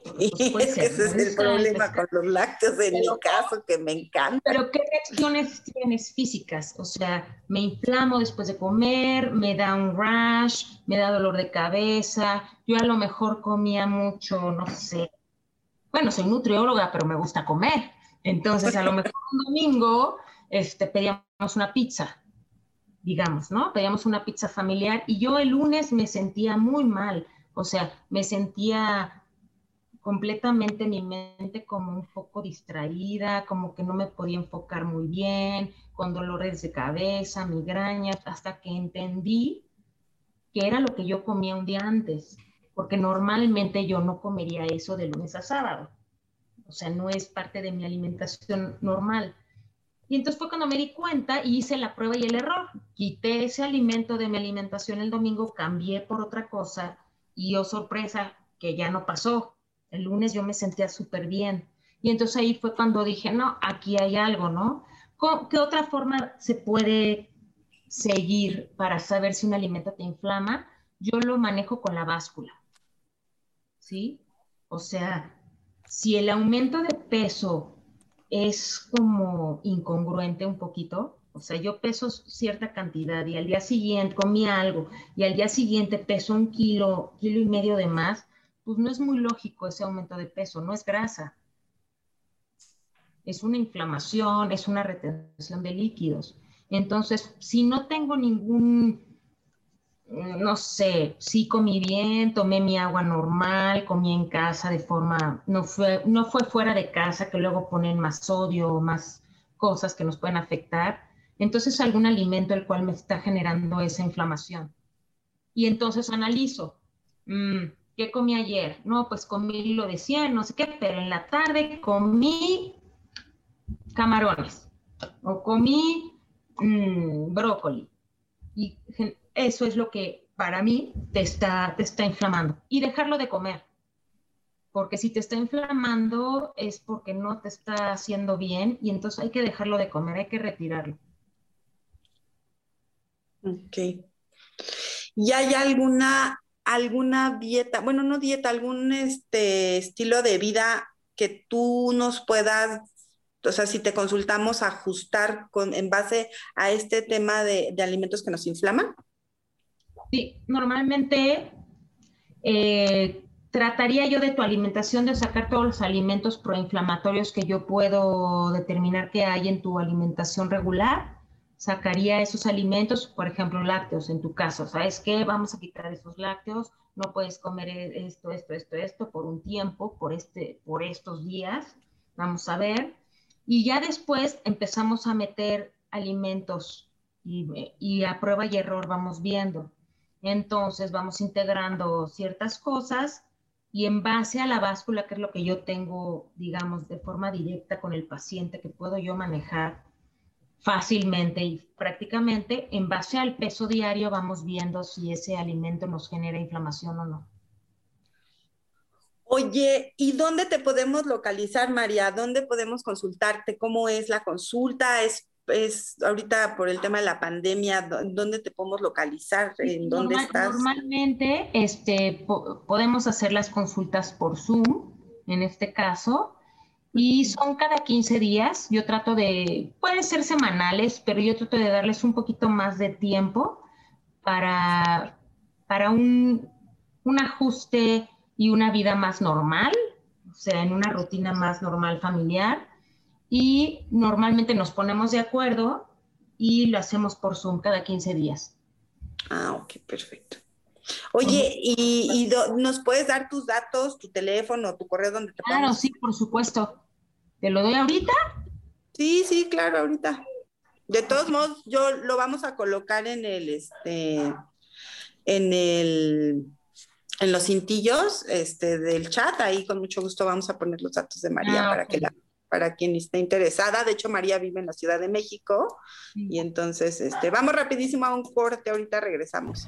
Pues ese es el problema con los lácteos en mi caso, que me encanta. Pero ¿qué reacciones tienes físicas? O sea, me inflamo después de comer, me da un rash, me da dolor de cabeza, yo a lo mejor comía mucho, no sé. Bueno, soy nutrióloga, pero me gusta comer. Entonces, a lo mejor un domingo este, pedíamos una pizza, digamos, ¿no? Pedíamos una pizza familiar y yo el lunes me sentía muy mal. O sea, me sentía completamente mi mente como un poco distraída, como que no me podía enfocar muy bien, con dolores de cabeza, migrañas, hasta que entendí que era lo que yo comía un día antes, porque normalmente yo no comería eso de lunes a sábado. O sea, no es parte de mi alimentación normal. Y entonces fue cuando me di cuenta y hice la prueba y el error. Quité ese alimento de mi alimentación el domingo, cambié por otra cosa y, oh sorpresa, que ya no pasó el lunes yo me sentía súper bien. Y entonces ahí fue cuando dije, no, aquí hay algo, ¿no? ¿Qué otra forma se puede seguir para saber si un alimento te inflama? Yo lo manejo con la báscula. ¿Sí? O sea, si el aumento de peso es como incongruente un poquito, o sea, yo peso cierta cantidad y al día siguiente comí algo y al día siguiente peso un kilo, kilo y medio de más, pues no es muy lógico ese aumento de peso, no es grasa. Es una inflamación, es una retención de líquidos. Entonces, si no tengo ningún, no sé, si comí bien, tomé mi agua normal, comí en casa de forma, no fue, no fue fuera de casa que luego ponen más sodio más cosas que nos pueden afectar, entonces algún alimento el cual me está generando esa inflamación. Y entonces analizo, mm, ¿Qué comí ayer? No, pues comí lo de 100, no sé qué, pero en la tarde comí camarones o comí mm, brócoli. Y eso es lo que para mí te está, te está inflamando. Y dejarlo de comer. Porque si te está inflamando es porque no te está haciendo bien y entonces hay que dejarlo de comer, hay que retirarlo. Ok. ¿Y hay alguna alguna dieta, bueno, no dieta, algún este, estilo de vida que tú nos puedas, o sea, si te consultamos, ajustar con, en base a este tema de, alimentos que nos inflaman? Sí, normalmente eh, trataría yo de tu alimentación de sacar todos los alimentos proinflamatorios que yo puedo determinar que hay en tu alimentación regular sacaría esos alimentos, por ejemplo, lácteos en tu caso. ¿Sabes qué? Vamos a quitar esos lácteos, no puedes comer esto, esto, esto, esto por un tiempo, por, este, por estos días. Vamos a ver. Y ya después empezamos a meter alimentos y, y a prueba y error vamos viendo. Entonces vamos integrando ciertas cosas y en base a la báscula, que es lo que yo tengo, digamos, de forma directa con el paciente, que puedo yo manejar fácilmente y prácticamente en base al peso diario vamos viendo si ese alimento nos genera inflamación o no. Oye, ¿y dónde te podemos localizar, María? ¿Dónde podemos consultarte? ¿Cómo es la consulta? ¿Es, es ahorita por el tema de la pandemia, dónde te podemos localizar? ¿En dónde estás? Normalmente este, podemos hacer las consultas por Zoom, en este caso, y son cada 15 días. Yo trato de, pueden ser semanales, pero yo trato de darles un poquito más de tiempo para, para un, un ajuste y una vida más normal, o sea, en una rutina más normal familiar. Y normalmente nos ponemos de acuerdo y lo hacemos por Zoom cada 15 días. Ah, ok, perfecto. Oye, ¿y, nos puedes dar tus datos, tu teléfono, tu correo donde te Claro, sí, por supuesto. ¿Te lo doy ahorita? Sí, sí, claro, ahorita. De todos modos, yo lo vamos a colocar en el, este, en el, en los cintillos, este, del chat. Ahí con mucho gusto vamos a poner los datos de María ah, para que la, para quien esté interesada. De hecho, María vive en la Ciudad de México y entonces, este, vamos rapidísimo a un corte. Ahorita regresamos.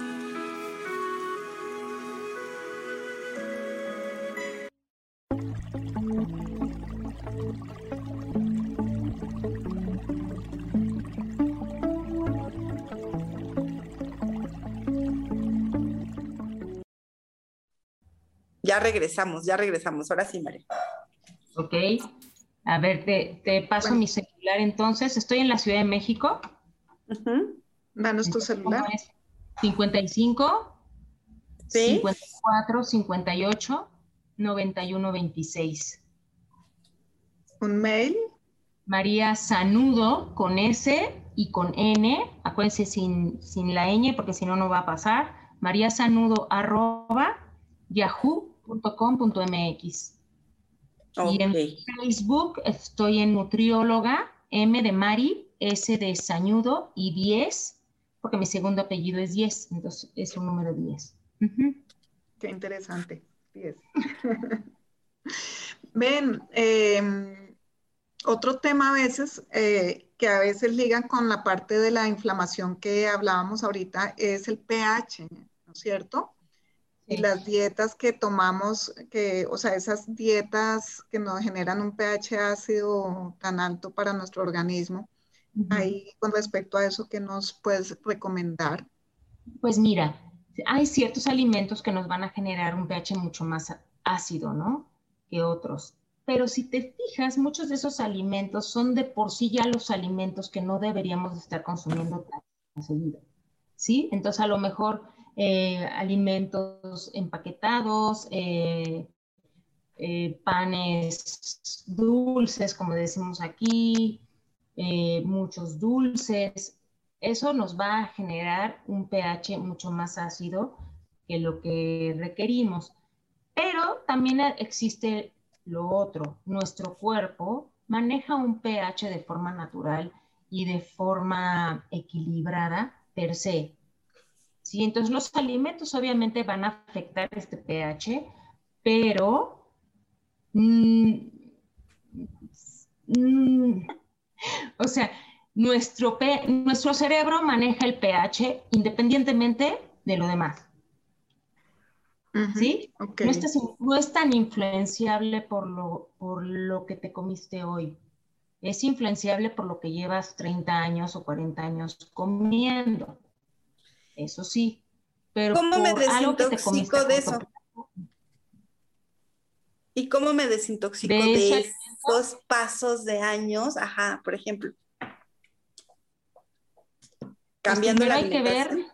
Ya regresamos, ya regresamos. Ahora sí, María. Ok. A ver, te, paso mi celular entonces. Estoy en la Ciudad de México. Danos tu celular. 55 54 58 91 26. ¿Un mail? María Sanudo con S y con N. Acuérdense sin, sin la ñ porque si no, no va a pasar. María Sanudo arroba yahoo .com.mx. Y en Facebook estoy en nutrióloga, M de Mari, S de Sañudo y 10, porque mi segundo apellido es 10, entonces es un número 10. Qué interesante, 10. Ven, em, otro tema a veces eh, que a veces ligan con la parte de la inflamación que hablábamos ahorita es el pH, ¿no es cierto? Y las dietas que tomamos, que, o sea, esas dietas que nos generan un pH ácido tan alto para nuestro organismo, ahí con respecto a eso, ¿qué nos puedes recomendar? Pues mira, hay ciertos alimentos que nos van a generar un pH mucho más ácido, ¿no? Que otros. Pero si te fijas, muchos de esos alimentos son de por sí ya los alimentos que no deberíamos estar consumiendo tan seguido. ¿Sí? Entonces, a lo mejor eh, alimentos empaquetados, eh, eh, panes dulces, como decimos aquí, muchos dulces. Eso nos va a generar un pH mucho más ácido que lo que requerimos. Pero también existe lo otro. Nuestro cuerpo maneja un pH de forma natural y de forma equilibrada per se. ¿Sí? Entonces los alimentos obviamente van a afectar este pH, pero mm, mm, o sea, nuestro, nuestro cerebro maneja el pH independientemente de lo demás. ¿Sí? No, es tan influenciable por lo, por lo que te comiste hoy. Es influenciable por lo que llevas 30 años o 40 años comiendo eso sí. Pero ¿Cómo me desintoxico de eso? ¿Y cómo me desintoxico de, esos pasos de años? Ajá, por ejemplo. Pues Cambiando la hay que ver,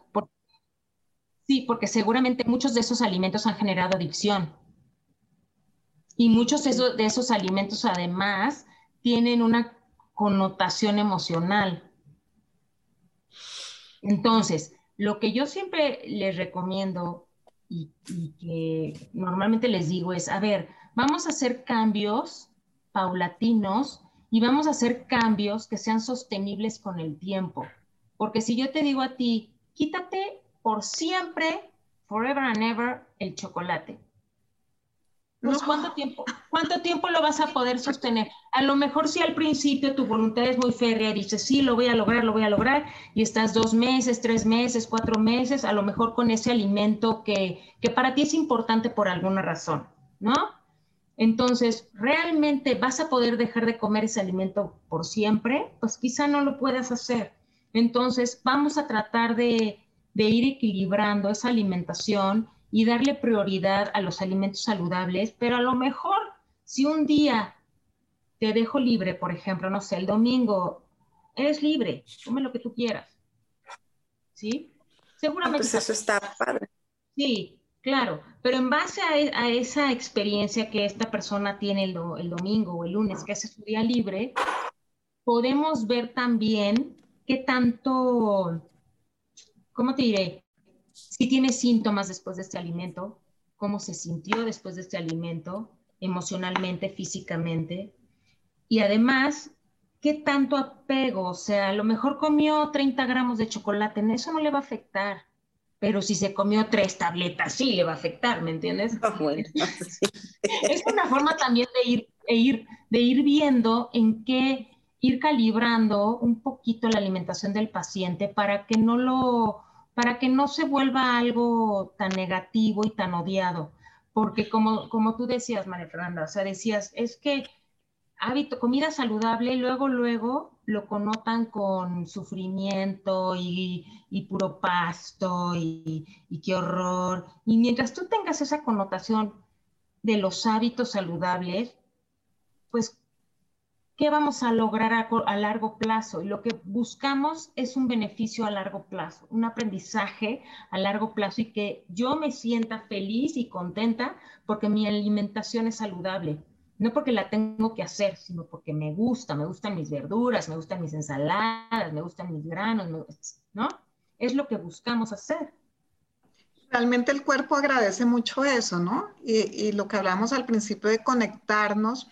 Sí, porque seguramente muchos de esos alimentos han generado adicción. Y muchos de esos, de esos alimentos además tienen una connotación emocional. Entonces, lo que yo siempre les recomiendo y, que normalmente les digo es, a ver, vamos a hacer cambios paulatinos y vamos a hacer cambios que sean sostenibles con el tiempo. Porque si yo te digo a ti, quítate por siempre, forever and ever, el chocolate. Pues, ¿cuánto tiempo? ¿Cuánto tiempo lo vas a poder sostener? A lo mejor si al principio tu voluntad es muy férrea, dices, sí, lo voy a lograr, lo voy a lograr, y estás dos meses, tres meses, cuatro meses, a lo mejor con ese alimento que, que para ti es importante por alguna razón, ¿no? Entonces, ¿realmente vas a poder dejar de comer ese alimento por siempre? Pues quizá no lo puedas hacer. Entonces, vamos a tratar de, de ir equilibrando esa alimentación y darle prioridad a los alimentos saludables, pero a lo mejor si un día te dejo libre, por ejemplo, no sé, el domingo, eres libre, come lo que tú quieras. ¿Sí? Seguramente. pues eso está padre. Sí, claro, pero en base e, a, esa experiencia que esta persona tiene el, el domingo o el lunes, que hace su día libre, podemos ver también qué tanto, ¿cómo te diré? Si tiene síntomas después de este alimento, cómo se sintió después de este alimento, emocionalmente, físicamente, y además, qué tanto apego, o sea, a lo mejor comió 30 gramos de chocolate, en eso no le va a afectar, pero si se comió tres tabletas, sí le va a afectar, ¿me entiendes? Ah, es una forma también de ir, de ir, de ir viendo en qué ir calibrando un poquito la alimentación del paciente para que no lo para que no se vuelva algo tan negativo y tan odiado. Porque como, como tú decías, María Fernanda, o sea, decías, es que hábito, comida saludable, luego, luego lo connotan con sufrimiento y, puro pasto y, y, qué horror. Y mientras tú tengas esa connotación de los hábitos saludables, pues ¿qué vamos a lograr a, largo plazo? Y lo que buscamos es un beneficio a largo plazo, un aprendizaje a largo plazo y que yo me sienta feliz y contenta porque mi alimentación es saludable. No porque la tengo que hacer, sino porque me gusta, me gustan mis verduras, me gustan mis ensaladas, me gustan mis granos, ¿no? Es lo que buscamos hacer. Realmente el cuerpo agradece mucho eso, ¿no? Y, y lo que hablamos al principio de conectarnos,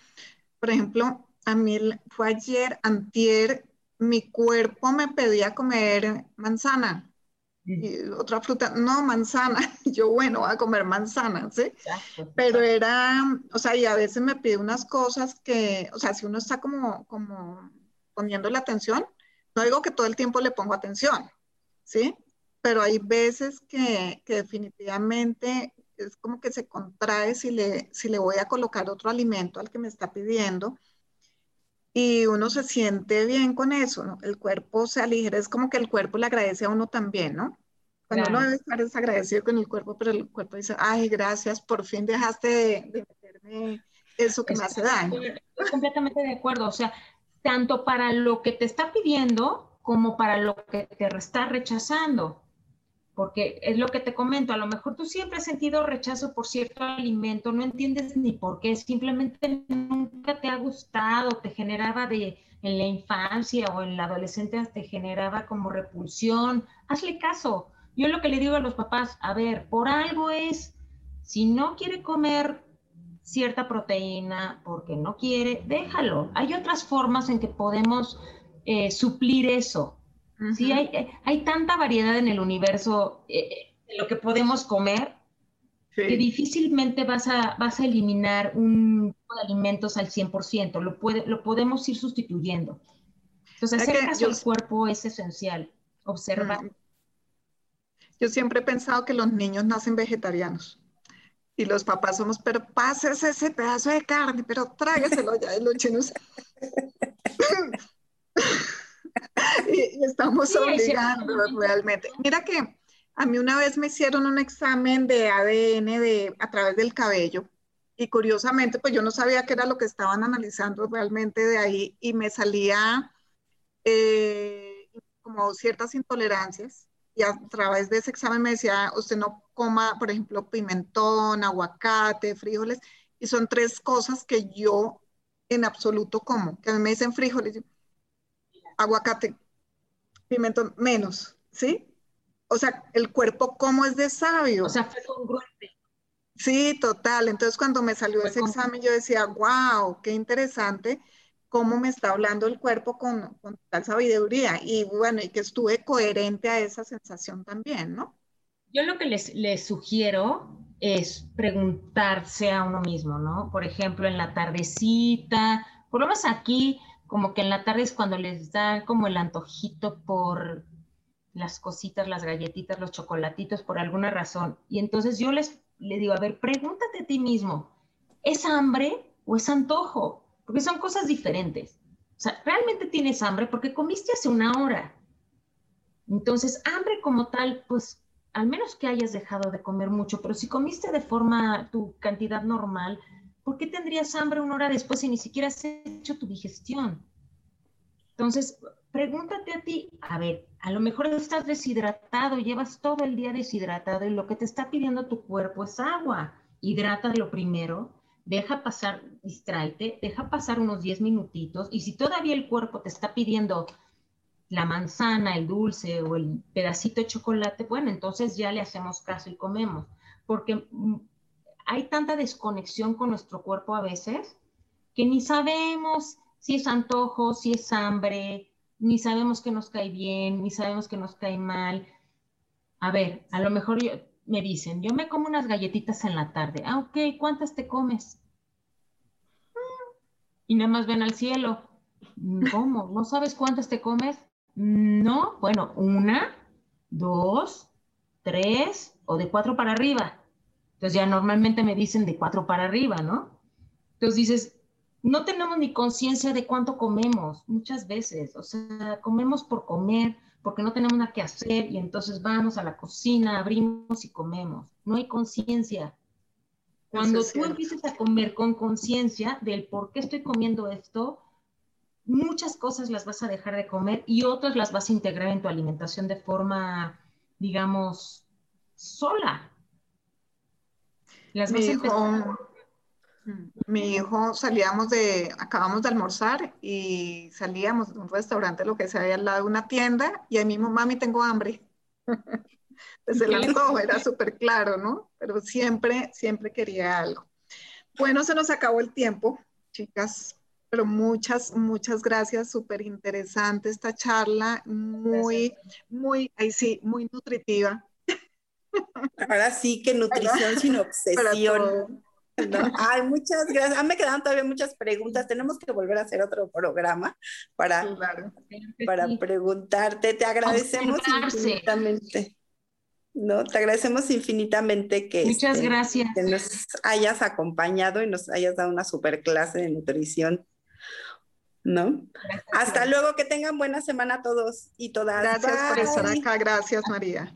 por ejemplo, a mí fue ayer, antier, mi cuerpo me pedía comer manzana. Y otra fruta, no, manzana. Yo, bueno, voy a comer manzana, ¿sí? Pero era, o sea, y a veces me pide unas cosas que, o sea, si uno está como, como poniendo la atención, no digo que todo el tiempo le pongo atención, ¿sí? Pero hay veces que, que definitivamente es como que se contrae si le, si le voy a colocar otro alimento al que me está pidiendo y uno se siente bien con eso, ¿no? El cuerpo se aligera, es como que el cuerpo le agradece a uno también, ¿no? Cuando uno debe estar desagradecido con el cuerpo, pero el cuerpo dice, ay, gracias, por fin dejaste de, meterme eso que me hace daño. Estoy completamente de acuerdo, o sea, tanto para lo que te está pidiendo como para lo que te está rechazando porque es lo que te comento, a lo mejor tú siempre has sentido rechazo por cierto alimento, no entiendes ni por qué, simplemente nunca te ha gustado, te generaba de en la infancia o en la adolescencia te generaba como repulsión, hazle caso. Yo lo que le digo a los papás, a ver, por algo es, si no quiere comer cierta proteína porque no quiere, déjalo. Hay otras formas en que podemos eh, suplir eso. Sí, hay, hay, tanta variedad en el universo eh, de lo que podemos comer que difícilmente vas a, vas a eliminar un tipo de alimentos al 100%, lo, puede, lo podemos ir sustituyendo. Entonces, hacer caso al cuerpo es esencial, observar. Yo siempre he pensado que los niños nacen vegetarianos y los papás somos, pero pases ese pedazo de carne, pero trágueselo ya de los chinos. y, estamos obligando realmente. Mira que a mí una vez me hicieron un examen de ADN de, a través del cabello y curiosamente pues yo no sabía qué era lo que estaban analizando realmente de ahí y me salía eh, como ciertas intolerancias y a través de ese examen me decía, usted no coma, por ejemplo, pimentón, aguacate, frijoles, y son tres cosas que yo en absoluto como, que a mí me dicen frijoles, aguacate, pimentón, menos, ¿sí? O sea, el cuerpo cómo es de sabio. O sea, fue congruente. Sí, total. Entonces cuando me salió ese examen yo decía, wow, qué interesante cómo me está hablando el cuerpo con, tal sabiduría. Y bueno, y que estuve coherente a esa sensación también, ¿no? Yo lo que les, les sugiero es preguntarse a uno mismo, ¿no? Por ejemplo, en la tardecita, por lo menos aquí, como que en la tarde es cuando les da como el antojito por las cositas, las galletitas, los chocolatitos, por alguna razón. Y entonces yo les le digo, a ver, pregúntate a ti mismo, ¿es hambre o es antojo? Porque son cosas diferentes. O sea, ¿realmente tienes hambre? Porque comiste hace una hora. Entonces, hambre como tal, pues al menos que hayas dejado de comer mucho, pero si comiste de forma, tu cantidad normal, ¿por qué tendrías hambre una hora después si ni siquiera has hecho tu digestión? Entonces, pregúntate a ti, a ver, a lo mejor estás deshidratado, llevas todo el día deshidratado y lo que te está pidiendo tu cuerpo es agua. Hidrátalo primero, deja pasar, distráete, deja pasar unos 10 minutitos y si todavía el cuerpo te está pidiendo la manzana, el dulce o el pedacito de chocolate, bueno, entonces ya le hacemos caso y comemos, porque mm, hay tanta desconexión con nuestro cuerpo a veces que ni sabemos si es antojo, si es hambre, ni sabemos que nos cae bien, ni sabemos que nos cae mal. A ver, a lo mejor me dicen, yo me como unas galletitas en la tarde. Ah, ok, ¿cuántas te comes? Y nada más ven al cielo. ¿Cómo? ¿No sabes cuántas te comes? No, bueno, una, dos, tres o de cuatro para arriba. Entonces ya normalmente me dicen de cuatro para arriba, ¿no? Entonces dices, no tenemos ni conciencia de cuánto comemos muchas veces, o sea, comemos por comer, porque no tenemos nada que hacer y entonces vamos a la cocina, abrimos y comemos. No hay conciencia. Cuando tú empiezas a comer con conciencia del por qué estoy comiendo esto, muchas cosas las vas a dejar de comer y otras las vas a integrar en tu alimentación de forma, digamos, sola. Las vas a mi hijo salíamos de, acabamos de almorzar y salíamos de un restaurante, lo que sea, al lado de una tienda, y ahí mismo, mami, tengo hambre. Desde el antojo era súper claro, ¿no? Pero siempre, siempre quería algo. Bueno, se nos acabó el tiempo, chicas, pero muchas, muchas gracias, súper interesante esta charla, muy, muy, ahí sí, muy nutritiva. Ahora sí que nutrición sin obsesión. Ay, muchas gracias. Ah, me quedan todavía muchas preguntas. Tenemos que volver a hacer otro programa para, para preguntarte. Te agradecemos infinitamente. No, te agradecemos infinitamente que, muchas este, gracias. que nos hayas acompañado y nos hayas dado una super clase de nutrición. ¿No? Hasta luego, que tengan buena semana todos y todas. Gracias por estar acá. Gracias, María.